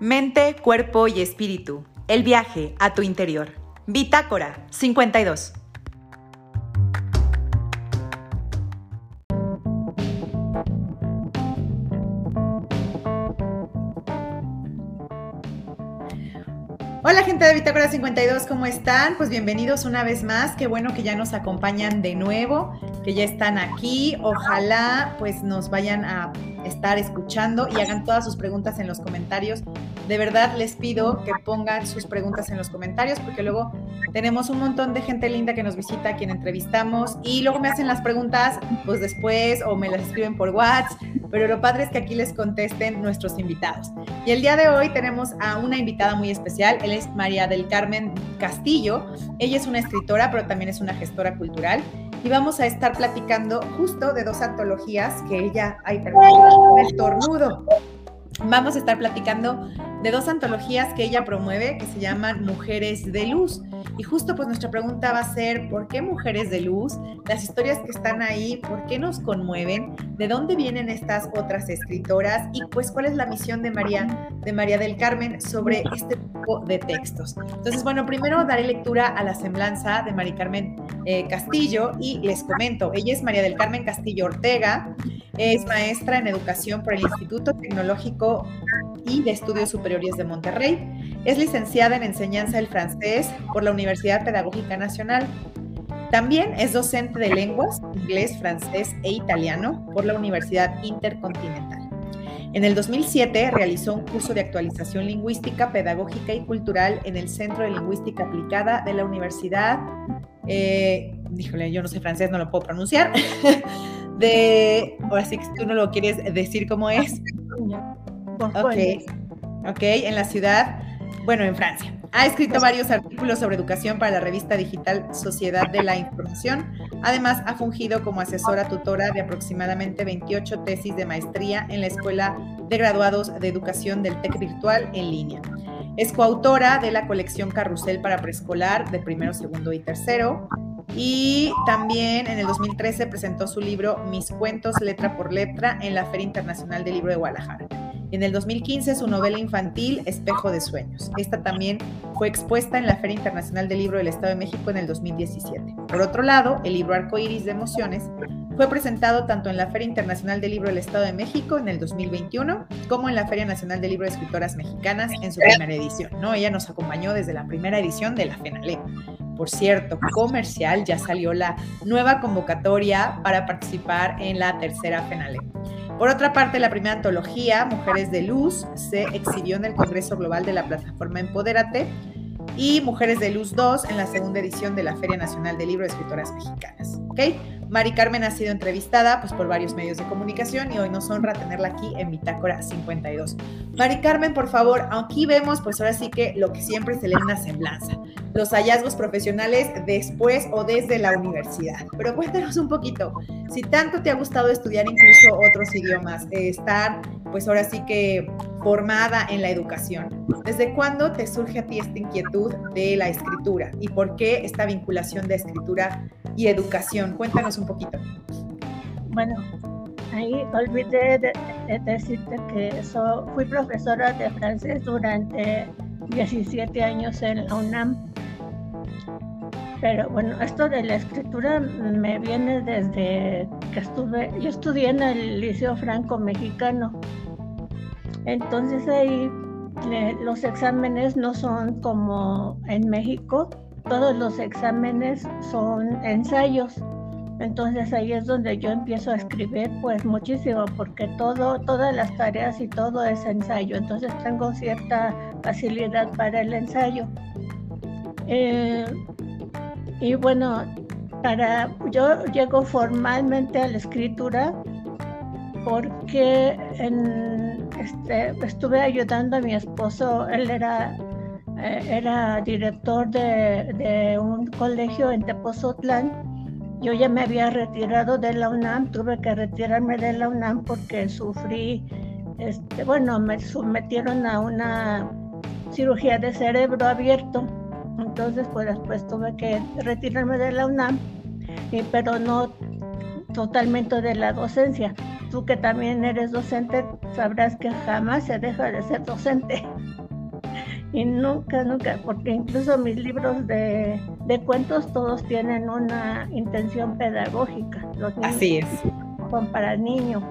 Mente, cuerpo y espíritu. El viaje a tu interior. Bitácora 52. Hola gente de Bitácora 52, ¿cómo están? Pues bienvenidos una vez más, qué bueno que ya nos acompañan de nuevo, que ya están aquí, ojalá pues nos vayan a estar escuchando y hagan todas sus preguntas en los comentarios. De verdad les pido que pongan sus preguntas en los comentarios porque luego tenemos un montón de gente linda que nos visita, quien entrevistamos y luego me hacen las preguntas pues después o me las escriben por WhatsApp, pero lo padre es que aquí les contesten nuestros invitados. Y el día de hoy tenemos a una invitada muy especial, él es María del Carmen Castillo. Ella es una escritora, pero también es una gestora cultural y vamos a estar platicando justo de dos antologías que ella, ay, perdón, estornudo. Vamos a estar platicando de dos antologías que ella promueve que se llaman Mujeres de Luz. Y justo pues nuestra pregunta va a ser, ¿por qué Mujeres de Luz? Las historias que están ahí, ¿por qué nos conmueven? ¿De dónde vienen estas otras escritoras? Y pues cuál es la misión de María, de María del Carmen sobre este tipo de textos. Entonces, bueno, primero daré lectura a la semblanza de María Carmen eh, Castillo y les comento, ella es María del Carmen Castillo Ortega, es maestra en educación por el Instituto Tecnológico y de Estudios Superiores de Monterrey. Es licenciada en enseñanza del francés por la Universidad Pedagógica Nacional. También es docente de lenguas, inglés, francés e italiano por la Universidad Intercontinental. En el 2007 realizó un curso de actualización lingüística, pedagógica y cultural en el Centro de Lingüística Aplicada de la Universidad, eh, díjole, yo no sé francés, no lo puedo pronunciar, de, ahora sí que tú no lo quieres decir cómo es. Ok, ok, en la ciudad, bueno, en Francia. Ha escrito varios artículos sobre educación para la revista digital Sociedad de la Información. Además, ha fungido como asesora tutora de aproximadamente 28 tesis de maestría en la Escuela de Graduados de Educación del TEC Virtual en línea. Es coautora de la colección Carrusel para preescolar de primero, segundo y tercero. Y también en el 2013 presentó su libro Mis cuentos letra por letra en la Feria Internacional del Libro de Guadalajara. En el 2015 su novela infantil Espejo de Sueños. Esta también fue expuesta en la Feria Internacional del Libro del Estado de México en el 2017. Por otro lado, el libro Arco Iris de Emociones fue presentado tanto en la Feria Internacional del Libro del Estado de México en el 2021 como en la Feria Nacional del Libro de Escritoras Mexicanas en su primera edición. ¿no? Ella nos acompañó desde la primera edición de la FENALE. Por cierto, comercial, ya salió la nueva convocatoria para participar en la tercera FENALE. Por otra parte, la primera antología, Mujeres de Luz, se exhibió en el Congreso Global de la Plataforma Empodérate y Mujeres de Luz 2 en la segunda edición de la Feria Nacional del Libro de Escritoras Mexicanas. Mari Carmen ha sido entrevistada pues, por varios medios de comunicación y hoy nos honra tenerla aquí en Bitácora 52. Mari Carmen, por favor, aquí vemos pues ahora sí que lo que siempre se lee una semblanza, los hallazgos profesionales después o desde la universidad. Pero cuéntanos un poquito, si tanto te ha gustado estudiar incluso otros idiomas, eh, estar pues ahora sí que formada en la educación, ¿desde cuándo te surge a ti esta inquietud de la escritura y por qué esta vinculación de escritura y educación? Cuéntanos un poquito. Bueno, ahí olvidé de, decirte que eso, fui profesora de francés durante 17 años en la UNAM. Pero bueno, esto de la escritura me viene desde que estuve, yo estudié en el Liceo Franco Mexicano. Entonces ahí los exámenes no son como en México, todos los exámenes son ensayos. Entonces ahí es donde yo empiezo a escribir pues muchísimo porque todo, todas las tareas y todo es ensayo. Entonces tengo cierta facilidad para el ensayo. Eh, y bueno, para yo llego formalmente a la escritura porque este, estuve ayudando a mi esposo, él era eh, era director de, un colegio en Tepozotlán. Yo ya me había retirado de la UNAM, tuve que retirarme de la UNAM porque sufrí, este, bueno, me sometieron a una cirugía de cerebro abierto. Entonces, pues después tuve que retirarme de la UNAM, pero no totalmente de la docencia. Tú que también eres docente, sabrás que jamás se deja de ser docente. y nunca, nunca, porque incluso mis libros de, cuentos todos tienen una intención pedagógica. Los Así es. Son para niños.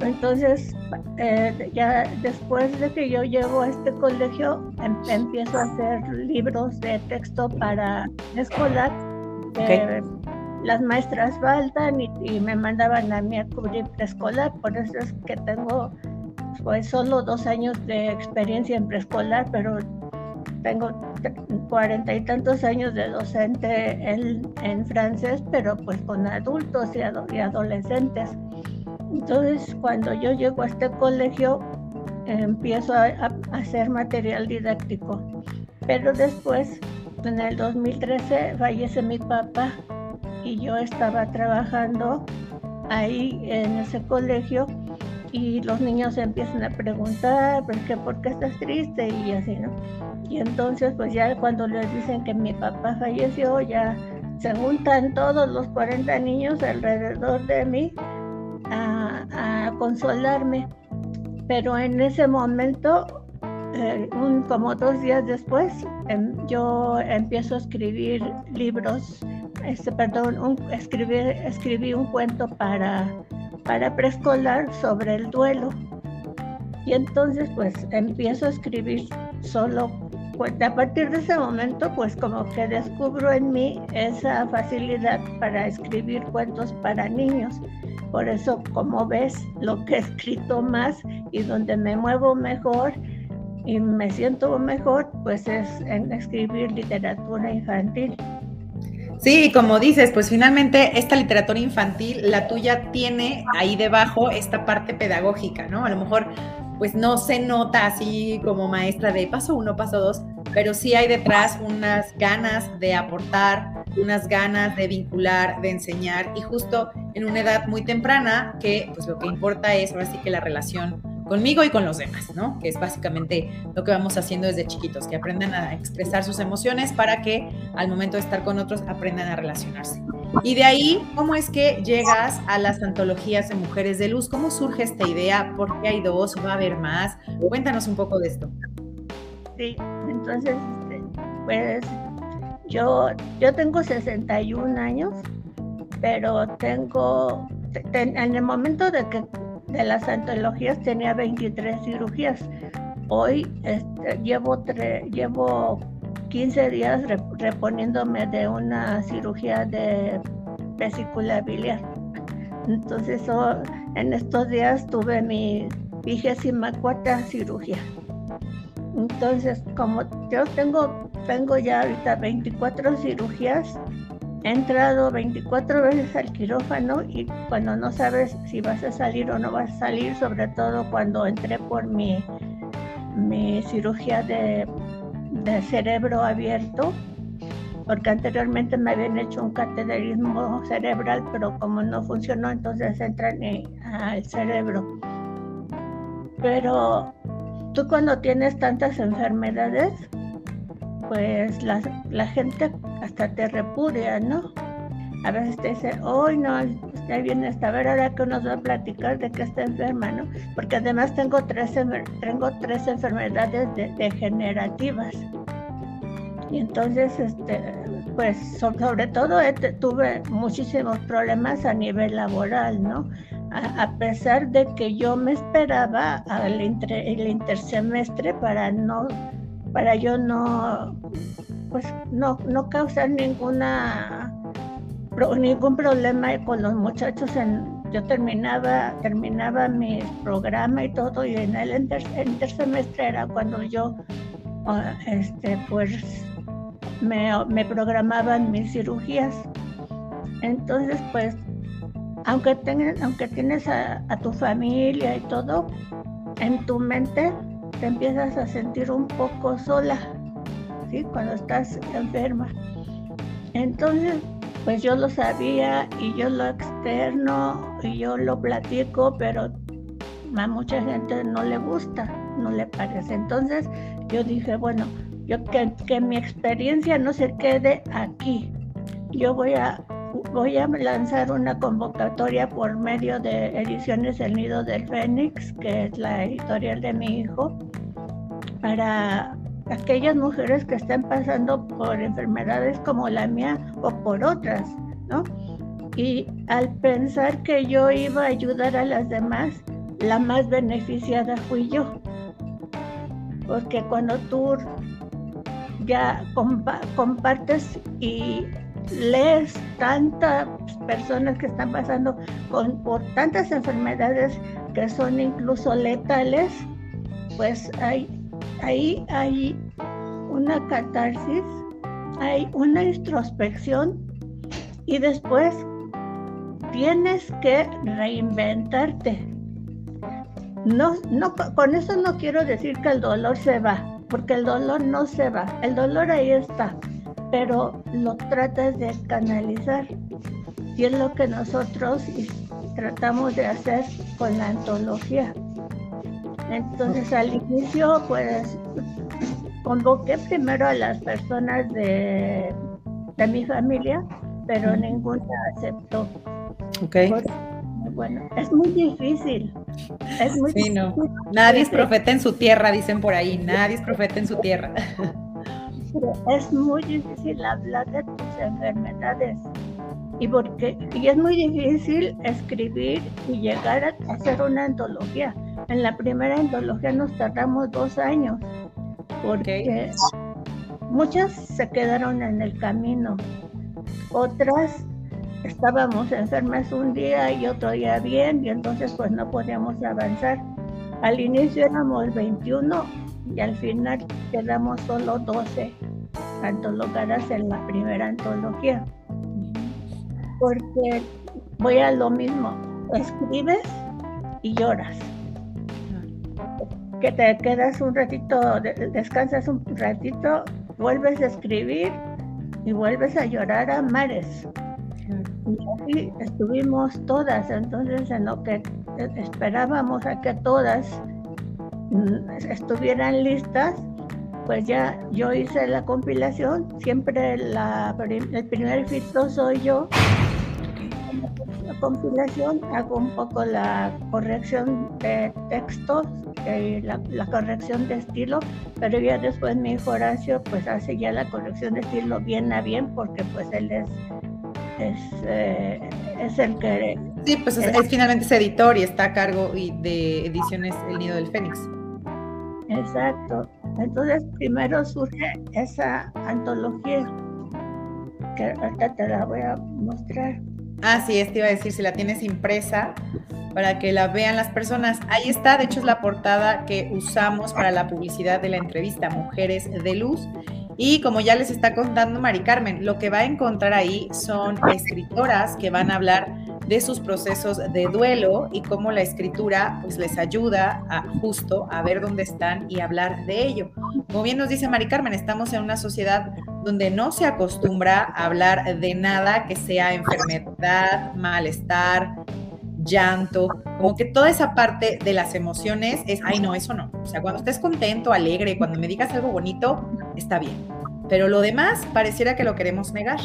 Entonces, eh, ya después de que yo llego a este colegio, em, empiezo a hacer libros de texto para escolar. Las maestras faltan y, y, me mandaban a mí a cubrir preescolar, por eso es que tengo pues solo dos años de experiencia en preescolar, pero tengo cuarenta y tantos años de docente en, en, francés, pero pues con adultos y, adolescentes. Entonces, cuando yo llego a este colegio, empiezo a, a, hacer material didáctico. Pero después, en el 2013, fallece mi papá yo estaba trabajando ahí en ese colegio y los niños empiezan a preguntar, ¿por qué, ¿por qué estás triste? Y así, ¿no? Y entonces, pues ya cuando les dicen que mi papá falleció, ya se juntan todos los 40 niños alrededor de mí a, consolarme. Pero en ese momento, eh, como dos días después, em, yo empiezo a escribir libros, este, perdón, un, escribir, escribí un cuento para para preescolar sobre el duelo. Y entonces pues empiezo a escribir solo, pues a partir de ese momento pues como que descubro en mí esa facilidad para escribir cuentos para niños. Por eso como ves lo que he escrito más y donde me muevo mejor y me siento mejor pues es en escribir literatura infantil. Sí, como dices, pues finalmente esta literatura infantil, la tuya tiene ahí debajo esta parte pedagógica, ¿no? A lo mejor pues no se nota así como maestra de paso uno, paso dos, pero sí hay detrás unas ganas de aportar, unas ganas de vincular, de enseñar y justo en una edad muy temprana que pues lo que importa es ahora sí que la relación conmigo y con los demás, ¿no? Que es básicamente lo que vamos haciendo desde chiquitos, que aprendan a expresar sus emociones para que al momento de estar con otros aprendan a relacionarse. Y de ahí, ¿cómo es que llegas a las antologías de Mujeres de Luz? ¿Cómo surge esta idea? ¿Por qué hay dos? ¿Va a haber más? Cuéntanos un poco de esto. Sí, entonces, este, pues yo, yo tengo 61 años, pero tengo, en el momento de que de las antologías tenía 23 cirugías. Hoy este, llevo, llevo 15 días reponiéndome de una cirugía de vesícula biliar. Entonces en estos días tuve mi vigésima cuarta cirugía. Entonces, como yo tengo, tengo ya ahorita 24 cirugías, He entrado 24 veces al quirófano y cuando no sabes si vas a salir o no vas a salir, sobre todo cuando entré por mi, mi cirugía de, cerebro abierto, porque anteriormente me habían hecho un cateterismo cerebral, pero como no funcionó, entonces entran al cerebro. Pero tú cuando tienes tantas enfermedades, pues la, la gente hasta te repudia, ¿no? A veces te dice, hoy no, usted viene esta, a ver ahora que nos va a platicar de que está enferma, ¿no? Porque además tengo tres, tengo tres enfermedades degenerativas. Y entonces, este, pues sobre todo tuve muchísimos problemas a nivel laboral, ¿no? A, pesar de que yo me esperaba al el intersemestre para no para yo no pues no, no causar ninguna ningún problema con los muchachos yo terminaba terminaba mi programa y todo y en el intersemestre era cuando yo ah, este pues me, programaban mis cirugías. Entonces pues aunque aunque tienes a tu familia y todo en tu mente te empiezas a sentir un poco sola, Cuando estás enferma. Entonces, pues yo lo sabía y yo lo externo y yo lo platico, pero a mucha gente no le gusta, no le parece. Entonces yo dije, bueno, yo que, que mi experiencia no se quede aquí. Yo voy a voy a lanzar una convocatoria por medio de Ediciones El Nido del Fénix, que es la editorial de mi hijo, para aquellas mujeres que están pasando por enfermedades como la mía o por otras, ¿no? Y al pensar que yo iba a ayudar a las demás, la más beneficiada fui yo. Porque cuando tú ya compartes y lees tantas personas que están pasando con, por tantas enfermedades que son incluso letales, pues hay, ahí hay una catarsis, hay una introspección y después tienes que reinventarte. No, no, con eso no quiero decir que el dolor se va, porque el dolor no se va, el dolor ahí está, pero lo tratas de canalizar. Y es lo que nosotros tratamos de hacer con la antología. Entonces al inicio pues convoqué primero a las personas de, de mi familia, pero ninguna aceptó. Okay. bueno, es muy difícil. Es muy sí, no. Nadie es profeta en su tierra, dicen por ahí. Nadie es profeta en su tierra. es muy difícil hablar de tus enfermedades y porque y es muy difícil escribir y llegar a hacer una antología. En la primera antología nos tardamos dos años porque muchas se quedaron en el camino, otras estábamos enfermas un día y otro día bien y entonces pues no podíamos avanzar. Al inicio éramos 21 y al final quedamos solo 12 antologadas en la primera antología. Porque voy a lo mismo, escribes y lloras. Que te quedas un ratito, descansas un ratito, vuelves a escribir y vuelves a llorar a mares. Y así estuvimos todas, entonces en lo que esperábamos a que todas mm, estuvieran listas, pues ya yo hice la compilación, siempre la, el primer filtro soy yo. La compilación hago un poco la corrección de textos, y la, corrección de estilo, pero ya después mi hijo Horacio pues hace ya la corrección de estilo bien a bien porque pues él es, es, eh, el que... Sí, pues es, finalmente es editor y está a cargo de ediciones El Nido del Fénix. Exacto. Entonces primero surge esa antología que ahorita te la voy a mostrar. Ah, sí, te iba a decir, si la tienes impresa para que la vean las personas. Ahí está, de hecho es la portada que usamos para la publicidad de la entrevista Mujeres de Luz. Y como ya les está contando Mari Carmen, lo que va a encontrar ahí son escritoras que van a hablar de sus procesos de duelo y cómo la escritura pues les ayuda a justo a ver dónde están y hablar de ello. Como bien nos dice Mari Carmen, estamos en una sociedad donde no se acostumbra a hablar de nada que sea enfermedad, malestar, llanto, como que toda esa parte de las emociones es, ay no, eso no. O sea, cuando estés contento, alegre, cuando me digas algo bonito, está bien. Pero lo demás pareciera que lo queremos negar.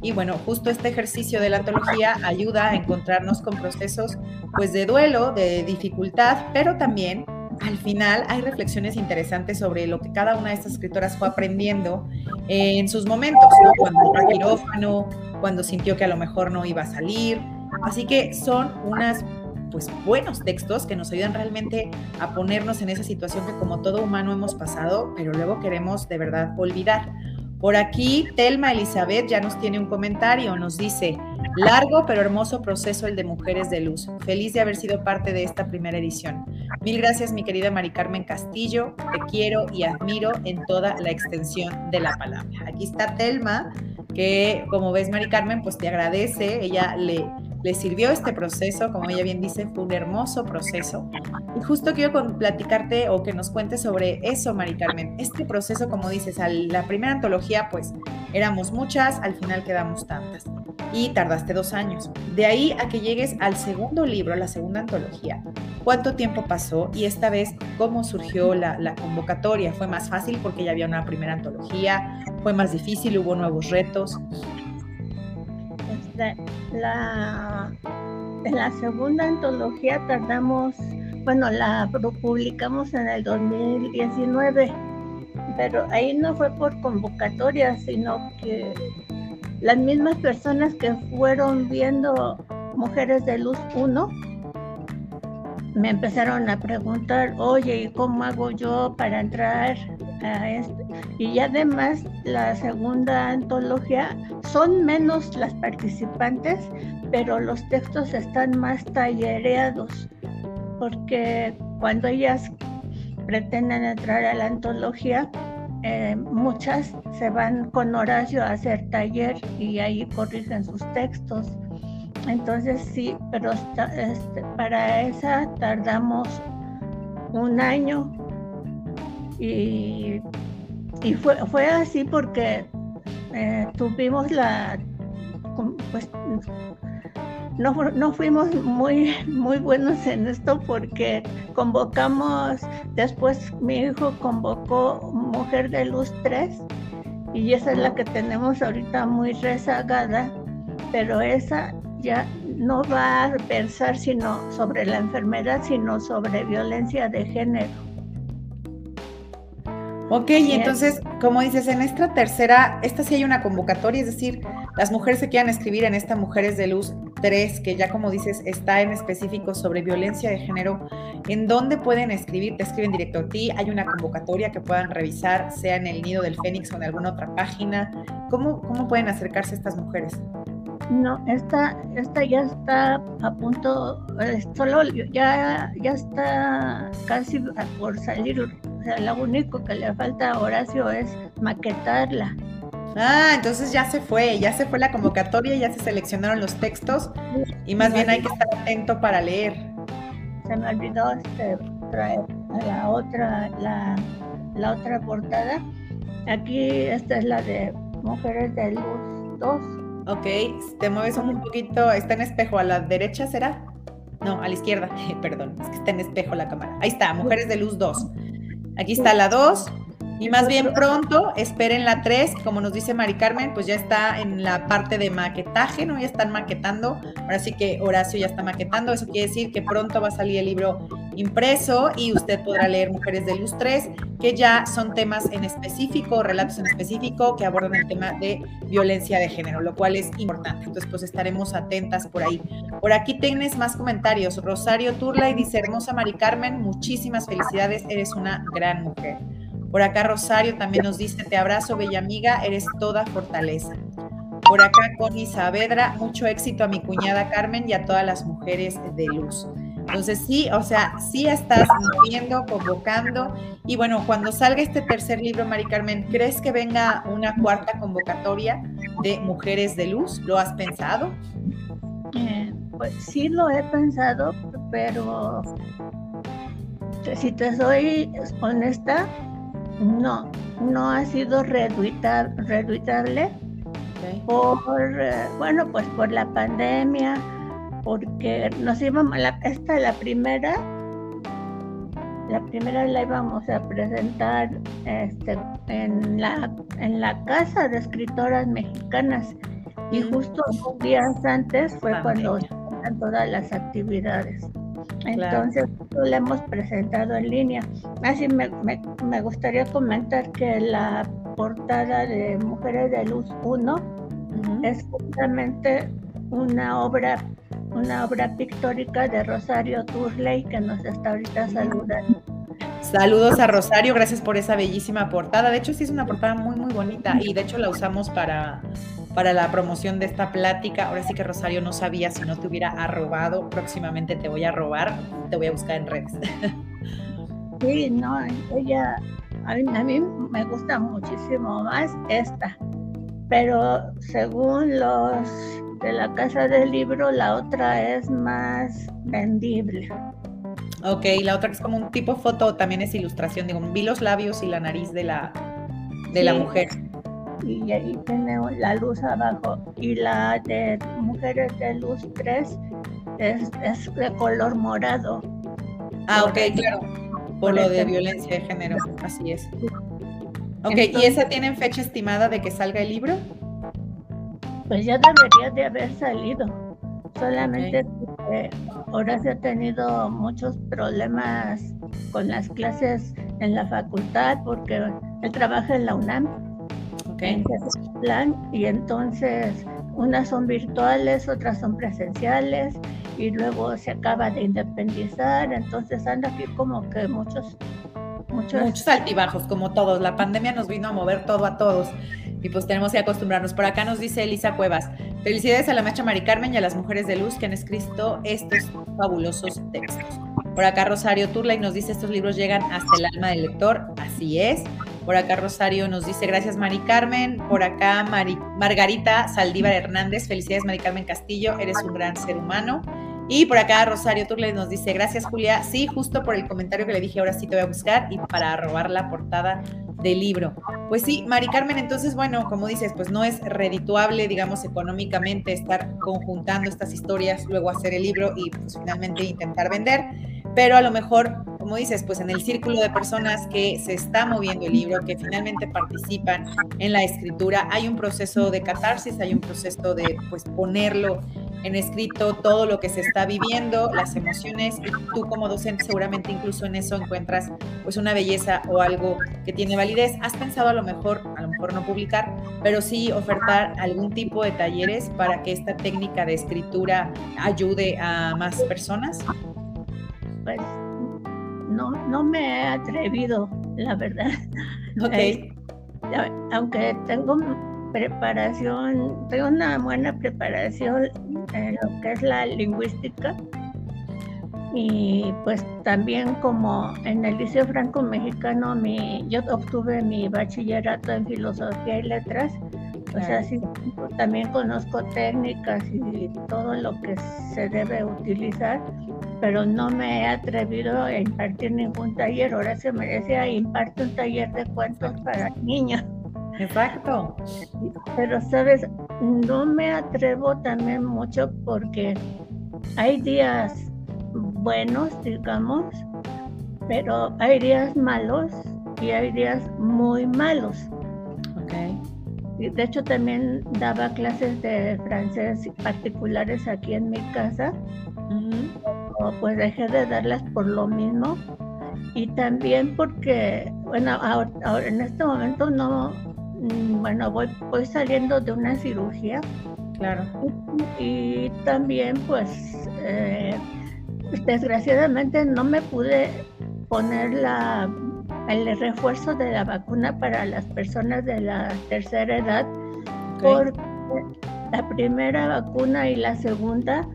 Y bueno, justo este ejercicio de la antología ayuda a encontrarnos con procesos pues de duelo, de dificultad, pero también al final hay reflexiones interesantes sobre lo que cada una de estas escritoras fue aprendiendo en sus momentos. Cuando entró quirófano, cuando sintió que a lo mejor no iba a salir. Así que son unas pues buenos textos que nos ayudan realmente a ponernos en esa situación que como todo humano hemos pasado, pero luego queremos de verdad olvidar. Por aquí, Telma Elizabeth ya nos tiene un comentario, nos dice, largo pero hermoso proceso el de Mujeres de Luz. Feliz de haber sido parte de esta primera edición. Mil gracias, mi querida Mari Carmen Castillo. Te quiero y admiro en toda la extensión de la palabra. Aquí está Telma, que como ves, Mari Carmen, pues te agradece. Ella le le sirvió este proceso, como ella bien dice, fue un hermoso proceso. Y justo quiero platicarte o que nos cuentes sobre eso, Mari Carmen. Este proceso, como dices, a la primera antología, pues éramos muchas, al final quedamos tantas. Y tardaste dos años. De ahí a que llegues al segundo libro, la segunda antología. ¿Cuánto tiempo pasó? Y esta vez, ¿cómo surgió la, la convocatoria? ¿Fue más fácil porque ya había una primera antología? ¿Fue más difícil? ¿Hubo nuevos retos? La, en la segunda antología tardamos, bueno, la publicamos en el 2019, pero ahí no fue por convocatoria, sino que las mismas personas que fueron viendo Mujeres de Luz 1 me empezaron a preguntar, oye, ¿y cómo hago yo para entrar a? Y además la segunda antología son menos las participantes, pero los textos están más tallereados, porque cuando ellas pretenden entrar a la antología, eh, muchas se van con Horacio a hacer taller y ahí corrigen sus textos. Entonces sí, pero este, para esa tardamos un año y, fue, fue así porque eh, tuvimos la, pues no, no, fuimos muy, muy buenos en esto porque convocamos, después mi hijo convocó Mujer de Luz 3 y esa es la que tenemos ahorita muy rezagada, pero esa ya no va a versar sino sobre la enfermedad, sino sobre violencia de género. Ok, y entonces, como dices, en esta tercera, esta sí hay una convocatoria, es decir, las mujeres se quieran escribir en esta Mujeres de Luz 3, que ya como dices, está en específico sobre violencia de género, ¿en dónde pueden escribir? Te escriben directo a ti, hay una convocatoria que puedan revisar, sea en el Nido del Fénix o en alguna otra página. ¿Cómo, cómo pueden acercarse a estas mujeres? No, esta, esta ya está a punto, eh, solo ya, ya está casi por salir. Sea, lo único que le falta a Horacio es maquetarla. Ah, entonces ya se fue, ya se fue la convocatoria, ya se seleccionaron los textos y más bien hay que estar atento para leer. Se me olvidó este, traer la otra, la, la otra portada. Aquí esta es la de Mujeres de Luz 2 Ok, te mueves un poquito, está en espejo, a la derecha será. No, a la izquierda, perdón, es que está en espejo la cámara. Ahí está, Mujeres de Luz 2. Aquí está la 2, y más bien pronto, esperen la 3, como nos dice Mari Carmen, pues ya está en la parte de maquetaje, ¿no? Ya están maquetando. Ahora sí que Horacio ya está maquetando. Eso quiere decir que pronto va a salir el libro impreso y usted podrá leer Mujeres de Luz 3, que ya son temas en específico, relatos en específico que abordan el tema de violencia de género, lo cual es importante. Entonces, pues estaremos atentas por ahí. Por aquí tienes más comentarios. Rosario Turla y dice, hermosa Mari Carmen, muchísimas felicidades, eres una gran mujer. Por acá Rosario también nos dice, te abrazo, bella amiga, eres toda fortaleza. Por acá Connie Saavedra, mucho éxito a mi cuñada Carmen y a todas las mujeres de luz. Entonces sí, o sea, sí estás moviendo, convocando. Y bueno, cuando salga este tercer libro, Mari Carmen, ¿crees que venga una cuarta convocatoria de Mujeres de Luz? ¿Lo has pensado? Eh, pues sí lo he pensado, pero si te soy honesta, no, no ha sido reduitable por, eh, bueno, pues por la pandemia, porque nos íbamos, la, esta la primera, la primera la íbamos a presentar este, en, la, en la Casa de Escritoras Mexicanas. Y justo días antes fue cuando estaban todas las actividades. Entonces, lo hemos presentado en línea. Así me, me, gustaría comentar que la portada de Mujeres de Luz 1 es justamente una obra una obra pictórica de Rosario Turley que nos está ahorita saludando. Saludos a Rosario, gracias por esa bellísima portada. De hecho, sí es una portada muy, muy bonita y de hecho la usamos para, para la promoción de esta plática. Ahora sí que Rosario no sabía si no te hubiera arrobado. Próximamente te voy a robar, te voy a buscar en redes. Sí, no, ella, a mí, me gusta muchísimo más esta, pero según los de la casa del libro, la otra es más vendible. Ok, la otra es como un tipo foto, también es ilustración, digo, vi los labios y la nariz de la, de la mujer y ahí tiene la luz abajo. Y la de Mujeres de Luz 3 es, es de color morado. Ah, ok, claro. Por, lo de violencia de género, así es. Ok, ¿y esa tienen fecha estimada de que salga el libro? Pues ya debería de haber salido. Solamente que ahora se ha tenido muchos problemas con las clases en la facultad porque él trabaja en la UNAM. Okay. plan, y entonces unas son virtuales, otras son presenciales y luego se acaba de independizar, entonces anda aquí como que muchos Muchos, muchos altibajos, como todos. La pandemia nos vino a mover todo a todos y pues tenemos que acostumbrarnos. Por acá nos dice Elisa Cuevas, felicidades a la maestra Mari Carmen y a las mujeres de luz que han escrito estos fabulosos textos. Por acá Rosario Turley nos dice, estos libros llegan hasta el alma del lector, así es. Por acá Rosario nos dice, gracias Mari Carmen. Por acá Margarita Saldívar Hernández, felicidades Mari Carmen Castillo, eres un gran ser humano. Y por acá Rosario Turley nos dice, gracias Julia, sí, justo por el comentario que le dije, ahora sí te voy a buscar y para robar la portada del libro. Pues sí, Mari Carmen, entonces, bueno, como dices, pues no es redituable, digamos, económicamente estar conjuntando estas historias, luego hacer el libro y pues finalmente intentar vender, pero a lo mejor, como dices, pues en el círculo de personas que se está moviendo el libro, que finalmente participan en la escritura, hay un proceso de catarsis, hay un proceso de pues ponerlo en escrito todo lo que se está viviendo, las emociones y tú como docente seguramente incluso en eso encuentras pues una belleza o algo que tiene validez. ¿Has pensado a lo mejor, a lo mejor no publicar, pero sí ofertar algún tipo de talleres para que esta técnica de escritura ayude a más personas? Pues no, no me he atrevido, la verdad. Eh, aunque tengo preparación, tengo una buena preparación en lo que es la lingüística y pues también como en el Liceo Franco Mexicano mi, yo obtuve mi bachillerato en filosofía y letras, o sea, sí, también conozco técnicas y todo lo que se debe utilizar, pero no me he atrevido a impartir ningún taller. Ahora se me decía, imparte un taller de cuentos para niños. Exacto. Pero, sabes, no me atrevo también mucho porque hay días buenos, digamos, pero hay días malos y hay días muy malos. Okay. De hecho, también daba clases de francés particulares aquí en mi casa. Pues dejé de darlas por lo mismo. Y también porque, bueno, ahora, en este momento no, Mm, bueno, voy, voy saliendo de una cirugía. Claro. Y, también, pues, eh, desgraciadamente no me pude poner la, el refuerzo de la vacuna para las personas de la tercera edad, porque la primera vacuna y la segunda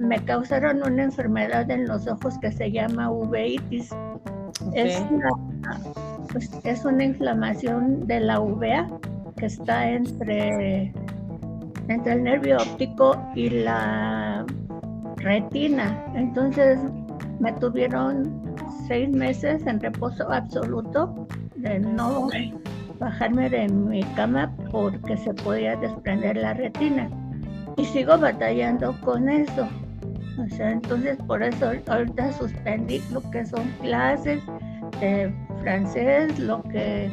me causaron una enfermedad en los ojos que se llama uveitis. Es pues, es una inflamación de la uvea que está entre, entre el nervio óptico y la retina. Entonces me tuvieron seis meses en reposo absoluto de no bajarme de mi cama porque se podía desprender la retina. Y sigo batallando con eso. O sea, entonces por eso ahorita suspendí lo que son clases de francés, lo que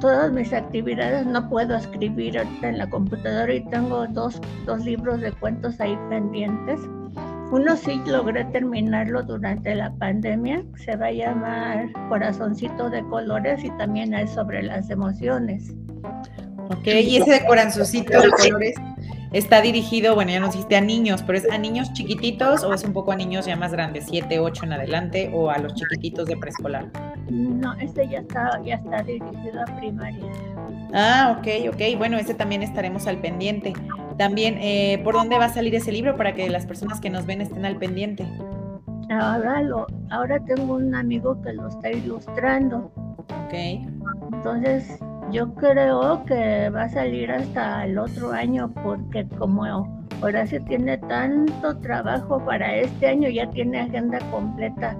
todas mis actividades no puedo escribir ahorita en la computadora y tengo dos, dos libros de cuentos ahí pendientes. Uno sí logré terminarlo durante la pandemia, se va a llamar Corazoncito de Colores y también es sobre las emociones. Ok, y ese de Corazoncito de Colores Está dirigido, bueno, ya nos dijiste a niños, pero ¿es a niños chiquititos o es un poco a niños ya más grandes, 7, 8 en adelante, o a los chiquititos de preescolar? No, este ya está, ya está dirigido a primaria. Ah, ok, ok. Bueno, ese también estaremos al pendiente. También, eh, ¿por dónde va a salir ese libro para que las personas que nos ven estén al pendiente? Ahora, lo, ahora tengo un amigo que lo está ilustrando. Ok. Entonces, yo creo que va a salir hasta el otro año porque como Horacio tiene tanto trabajo para este año, ya tiene agenda completa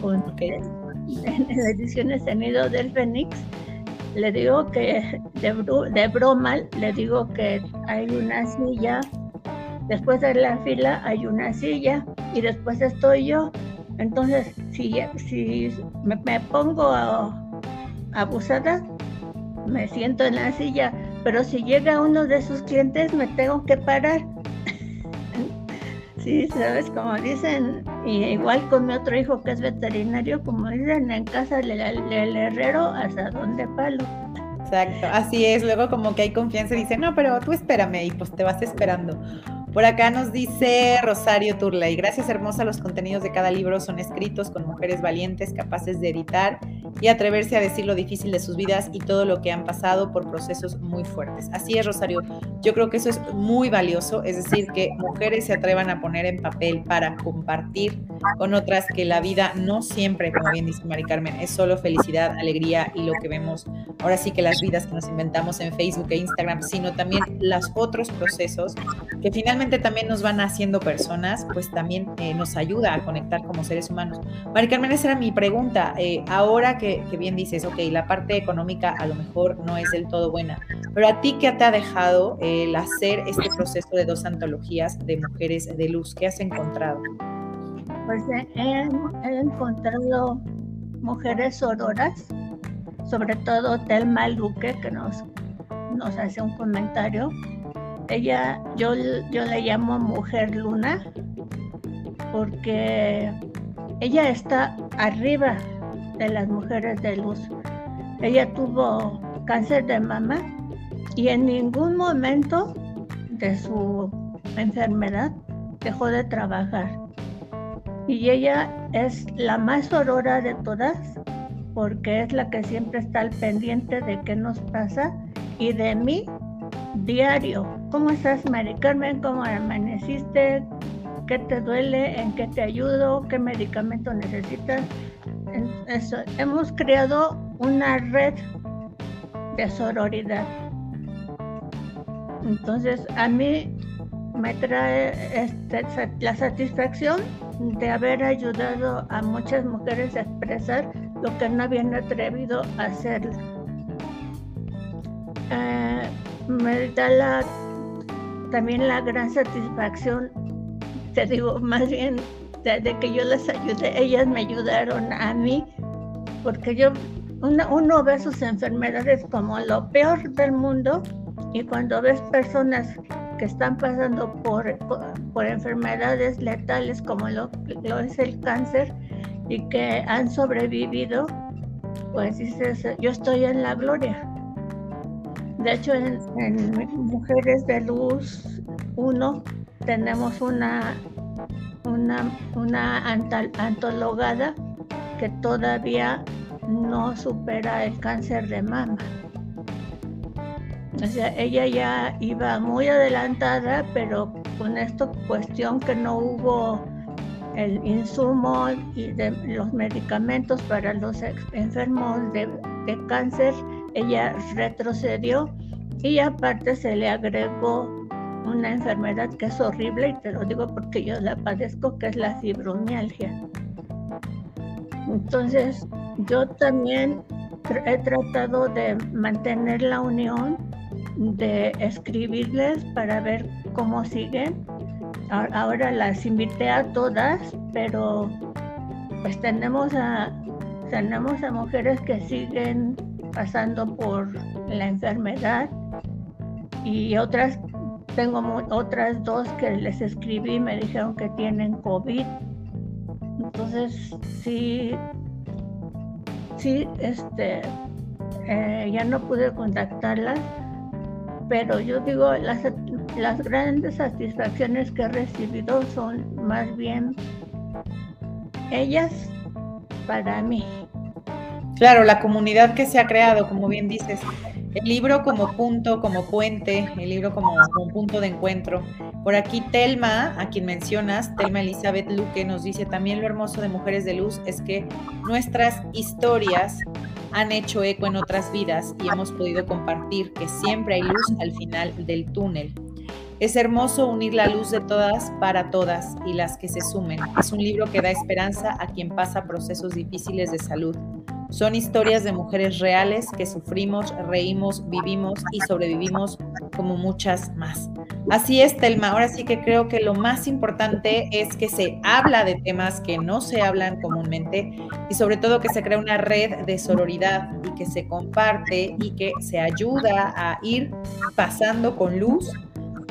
con, en, las ediciones Nido del Fénix. Le digo que de, de broma, le digo que hay una silla, después de la fila hay una silla y después estoy yo. Entonces, si, si me, pongo abusada, me siento en la silla, pero si llega uno de sus clientes me tengo que parar. sí, sabes, como dicen, Y igual con mi otro hijo que es veterinario, como dicen, en casa del herrero hasta donde palo. Exacto, así es. Luego como que hay confianza y dice, no, pero tú espérame y pues te vas esperando. Por acá nos dice Rosario Turley, gracias hermosa, los contenidos de cada libro son escritos con mujeres valientes, capaces de editar y atreverse a decir lo difícil de sus vidas y todo lo que han pasado por procesos muy fuertes. Así es, Rosario, yo creo que eso es muy valioso, es decir, que mujeres se atrevan a poner en papel para compartir con otras que la vida no siempre, como bien dice Mari Carmen, es solo felicidad, alegría y lo que vemos ahora sí que las vidas que nos inventamos en Facebook e Instagram, sino también los otros procesos que finalmente también nos van haciendo personas, pues también eh, nos ayuda a conectar como seres humanos. Mari Carmen, esa era mi pregunta. Eh, ahora que, bien dices, ok, la parte económica a lo mejor no es del todo buena, pero a ti, ¿qué te ha dejado el hacer este proceso de dos antologías de mujeres de luz? ¿Qué has encontrado? Pues he, encontrado mujeres sororas, sobre todo Telma Luque, que nos, nos hace un comentario ella, yo, yo le llamo mujer luna porque ella está arriba de las mujeres de luz. Ella tuvo cáncer de mama y en ningún momento de su enfermedad dejó de trabajar. Y ella es la más aurora de todas porque es la que siempre está al pendiente de qué nos pasa y de mí diario. ¿Cómo estás, Mari Carmen? ¿Cómo amaneciste? ¿Qué te duele? ¿En qué te ayudo? ¿Qué medicamento necesitas? Hemos creado una red de sororidad. Entonces, a mí me trae este, la satisfacción de haber ayudado a muchas mujeres a expresar lo que no habían atrevido a hacer. Eh, me da la, también la gran satisfacción, te digo, más bien de, que yo les ayudé, ellas me ayudaron a mí, porque yo, uno ve sus enfermedades como lo peor del mundo y cuando ves personas que están pasando por, por, enfermedades letales como lo, lo, es el cáncer y que han sobrevivido, pues dices, yo estoy en la gloria. De hecho, en, Mujeres de Luz 1 tenemos una, una, una antologada que todavía no supera el cáncer de mama. O sea, ella ya iba muy adelantada, pero con esta cuestión que no hubo el insumo y de los medicamentos para los enfermos de, de cáncer, ella retrocedió y aparte se le agregó una enfermedad que es horrible y te lo digo porque yo la padezco, que es la fibromialgia. Entonces, yo también he tratado de mantener la unión, de escribirles para ver cómo siguen. Ahora las invité a todas, pero pues tenemos a, tenemos a mujeres que siguen pasando por la enfermedad y otras, tengo otras dos que les escribí, me dijeron que tienen COVID. Entonces, sí, sí, este, eh, ya no pude contactarlas, pero yo digo, las, las grandes satisfacciones que he recibido son más bien ellas para mí. Claro, la comunidad que se ha creado, como bien dices, el libro como punto, como puente, el libro como, punto de encuentro. Por aquí Telma, a quien mencionas, Telma Elizabeth Luque, nos dice también lo hermoso de Mujeres de Luz es que nuestras historias han hecho eco en otras vidas y hemos podido compartir que siempre hay luz al final del túnel. Es hermoso unir la luz de todas para todas y las que se sumen. Es un libro que da esperanza a quien pasa procesos difíciles de salud son historias de mujeres reales que sufrimos, reímos, vivimos y sobrevivimos como muchas más. Así es, Telma. Ahora sí que creo que lo más importante es que se habla de temas que no se hablan comúnmente y sobre todo que se crea una red de sororidad y que se comparte y que se ayuda a ir pasando con luz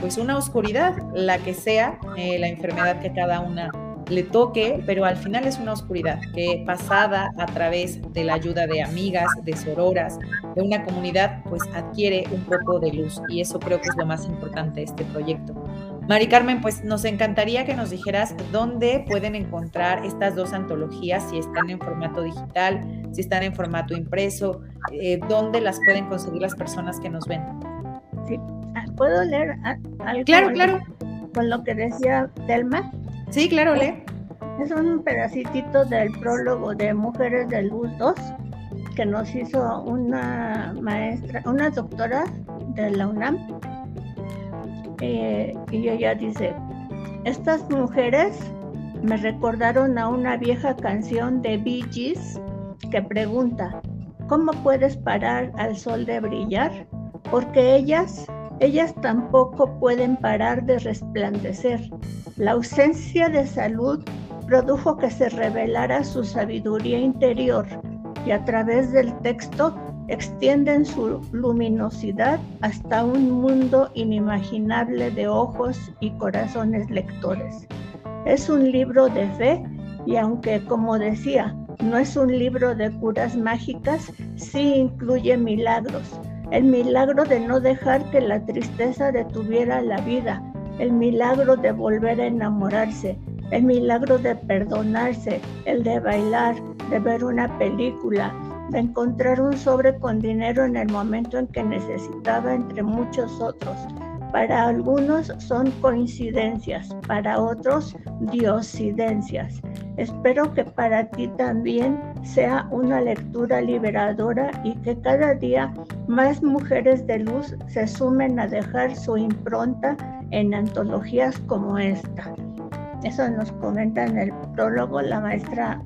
pues una oscuridad, la que sea, eh, la enfermedad que cada una le toque, pero al final es una oscuridad que pasada a través de la ayuda de amigas, de sororas, de una comunidad, pues adquiere un poco de luz y eso creo que es lo más importante de este proyecto. Mari Carmen, pues nos encantaría que nos dijeras dónde pueden encontrar estas dos antologías, si están en formato digital, si están en formato impreso, eh, dónde las pueden conseguir las personas que nos ven. Sí, ah, ¿puedo leer algo? Claro, claro. Con lo que decía Telma. Sí, claro, lee. Es un pedacito del prólogo de Mujeres de Luz 2 que nos hizo una maestra, una doctora de la UNAM. Eh, y ella dice, estas mujeres me recordaron a una vieja canción de Bee Gees que pregunta, ¿cómo puedes parar al sol de brillar? Porque ellas, ellas tampoco pueden parar de resplandecer. La ausencia de salud produjo que se revelara su sabiduría interior y a través del texto extienden su luminosidad hasta un mundo inimaginable de ojos y corazones lectores. Es un libro de fe y aunque, como decía, no es un libro de curas mágicas, sí incluye milagros. El milagro de no dejar que la tristeza detuviera la vida, el milagro de volver a enamorarse, el milagro de perdonarse, el de bailar, de ver una película, de encontrar un sobre con dinero en el momento en que necesitaba entre muchos otros. Para algunos son coincidencias, para otros diosidencias. Espero que para ti también sea una lectura liberadora y que cada día más mujeres de luz se sumen a dejar su impronta en antologías como esta. Eso nos comenta en el prólogo la maestra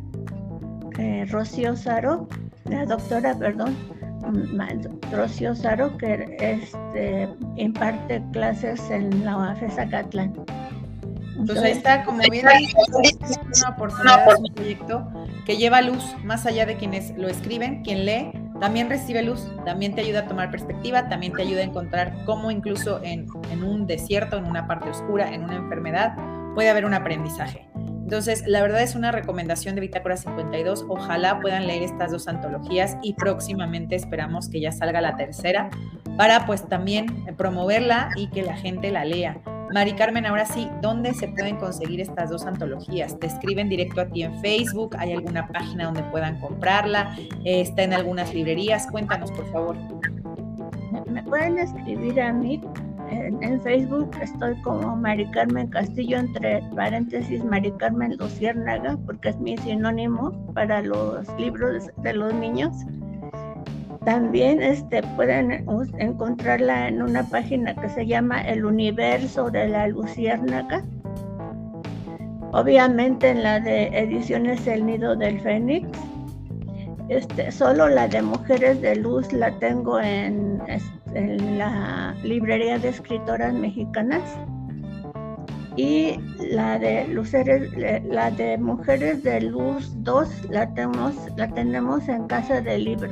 eh, Rocío Saro, la doctora, perdón, Rocío Saro, que este, imparte clases en la. Entonces ahí está, como bien es una oportunidad, es un proyecto que lleva luz más allá de quienes lo escriben, quien lee, también recibe luz, también te ayuda a tomar perspectiva, también te ayuda a encontrar cómo incluso en, en un desierto, en una parte oscura, en una enfermedad, puede haber un aprendizaje. Entonces, la verdad es una recomendación de Bitácora 52. Ojalá puedan leer estas dos antologías y próximamente esperamos que ya salga la tercera para pues también promoverla y que la gente la lea. Mari Carmen, ahora sí, ¿dónde se pueden conseguir estas dos antologías? ¿Te escriben directo a ti en Facebook? ¿Hay alguna página donde puedan comprarla? ¿Está en algunas librerías? Cuéntanos, por favor. Me pueden escribir a mí en, Facebook estoy como Mari Carmen Castillo, entre paréntesis Mari Carmen Luciérnaga, porque es mi sinónimo para los libros de los niños. También este, pueden encontrarla en una página que se llama El Universo de la Luciérnaga. Obviamente en la de ediciones El Nido del Fénix. Este, solo la de Mujeres de Luz la tengo en, en la librería de escritoras mexicanas y la de Luceres, la de Mujeres de Luz 2 la tenemos, la tenemos en Casa del Libro.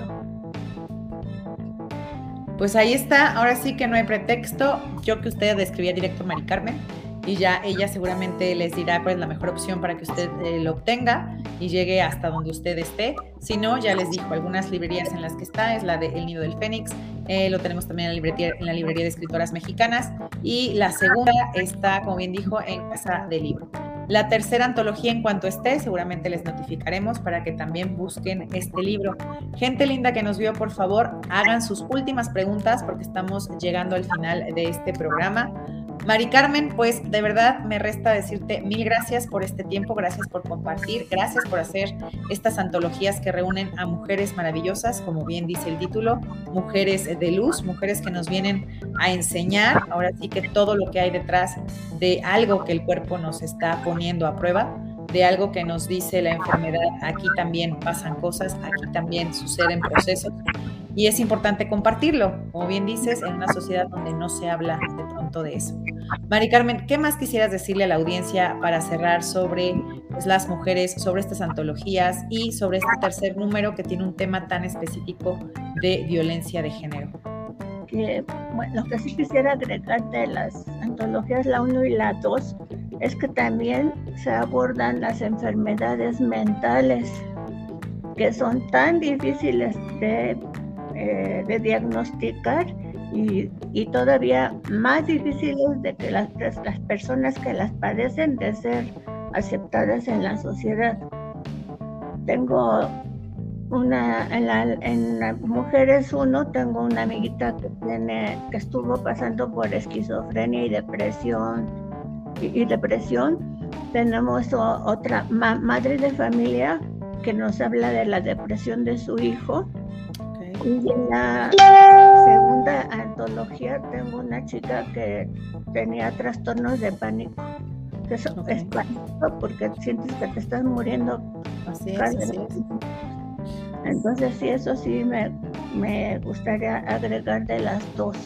Pues ahí está, ahora sí que no hay pretexto. Yo que usted describía directo Mari Carmen y ya ella seguramente les dirá cuál es la mejor opción para que usted eh, lo obtenga y llegue hasta donde usted esté. Si no, ya les dijo, algunas librerías en las que está es la de El Nido del Fénix, eh, lo tenemos también en la, librería, de escritoras mexicanas y la segunda está, como bien dijo, en Casa del Libro. La tercera antología, en cuanto esté, seguramente les notificaremos para que también busquen este libro. Gente linda que nos vio, por favor, hagan sus últimas preguntas porque estamos llegando al final de este programa. Mari Carmen, pues de verdad me resta decirte mil gracias por este tiempo, gracias por compartir, gracias por hacer estas antologías que reúnen a mujeres maravillosas, como bien dice el título, mujeres de luz, mujeres que nos vienen a enseñar, ahora sí que todo lo que hay detrás de algo que el cuerpo nos está poniendo a prueba de algo que nos dice la enfermedad, aquí también pasan cosas, aquí también suceden procesos y es importante compartirlo, como bien dices, en una sociedad donde no se habla de pronto de eso. Mari Carmen, ¿qué más quisieras decirle a la audiencia para cerrar sobre pues, las mujeres, sobre estas antologías y sobre este tercer número que tiene un tema tan específico de violencia de género? lo que sí quisiera agregar de las antologías, la 1 y la 2, es que también se abordan las enfermedades mentales que son tan difíciles de, eh, diagnosticar y, todavía más difíciles de que las, las personas que las padecen de ser aceptadas en la sociedad. Tengo una en, la, en Mujeres Uno tengo una amiguita que tiene que estuvo pasando por esquizofrenia y depresión y, depresión tenemos otra madre de familia que nos habla de la depresión de su hijo y en la segunda antología tengo una chica que tenía trastornos de pánico que es pánico porque sientes que te estás muriendo. Así es, entonces sí, eso sí me, me gustaría agregar de las dos.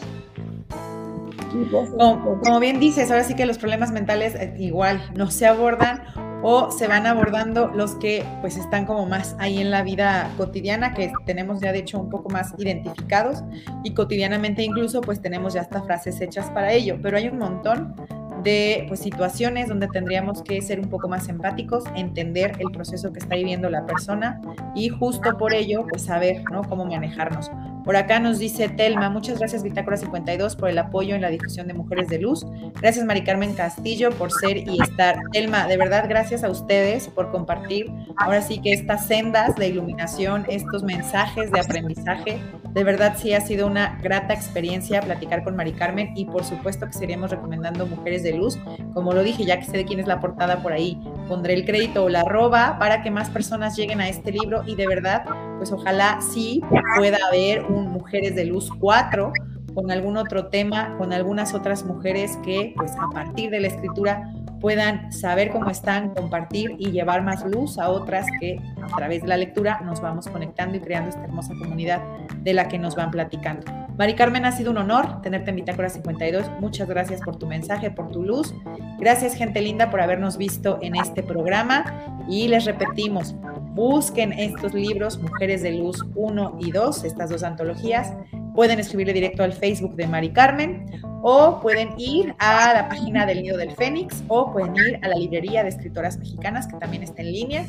Como, bien dices, ahora sí que los problemas mentales eh, igual no se abordan o se van abordando los que pues están como más ahí en la vida cotidiana, que tenemos ya de hecho un poco más identificados y cotidianamente incluso pues tenemos ya hasta frases hechas para ello, pero hay un montón de pues, situaciones donde tendríamos que ser un poco más empáticos, entender el proceso que está viviendo la persona y justo por ello pues saber ¿no? cómo manejarnos. Por acá nos dice Telma, muchas gracias Bitácora 52 por el apoyo en la difusión de Mujeres de Luz. Gracias Mari Carmen Castillo por ser y estar. Telma, de verdad gracias a ustedes por compartir ahora sí que estas sendas de iluminación, estos mensajes de aprendizaje. De verdad sí ha sido una grata experiencia platicar con Mari Carmen y por supuesto que seguiremos recomendando Mujeres de Luz. Como lo dije, ya que sé de quién es la portada por ahí, pondré el crédito o la arroba para que más personas lleguen a este libro y de verdad, pues ojalá sí pueda haber un Mujeres de Luz 4 con algún otro tema, con algunas otras mujeres que pues a partir de la escritura puedan saber cómo están, compartir y llevar más luz a otras que a través de la lectura nos vamos conectando y creando esta hermosa comunidad de la que nos van platicando. Mari Carmen, ha sido un honor tenerte en Bitácora 52. Muchas gracias por tu mensaje, por tu luz. Gracias, gente linda, por habernos visto en este programa. Y les repetimos, busquen estos libros, Mujeres de Luz 1 y 2, estas dos antologías. Pueden escribirle directo al Facebook de Mari Carmen o pueden ir a la página del Nido del Fénix o pueden ir a la librería de escritoras mexicanas que también está en línea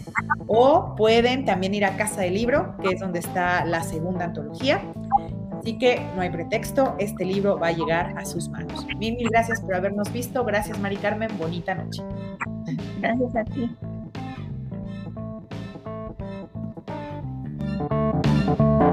o pueden también ir a Casa del Libro, que es donde está la segunda antología. Así que no hay pretexto, este libro va a llegar a sus manos. Mil, mil gracias por habernos visto. Gracias, Mari Carmen. Bonita noche. Gracias a ti.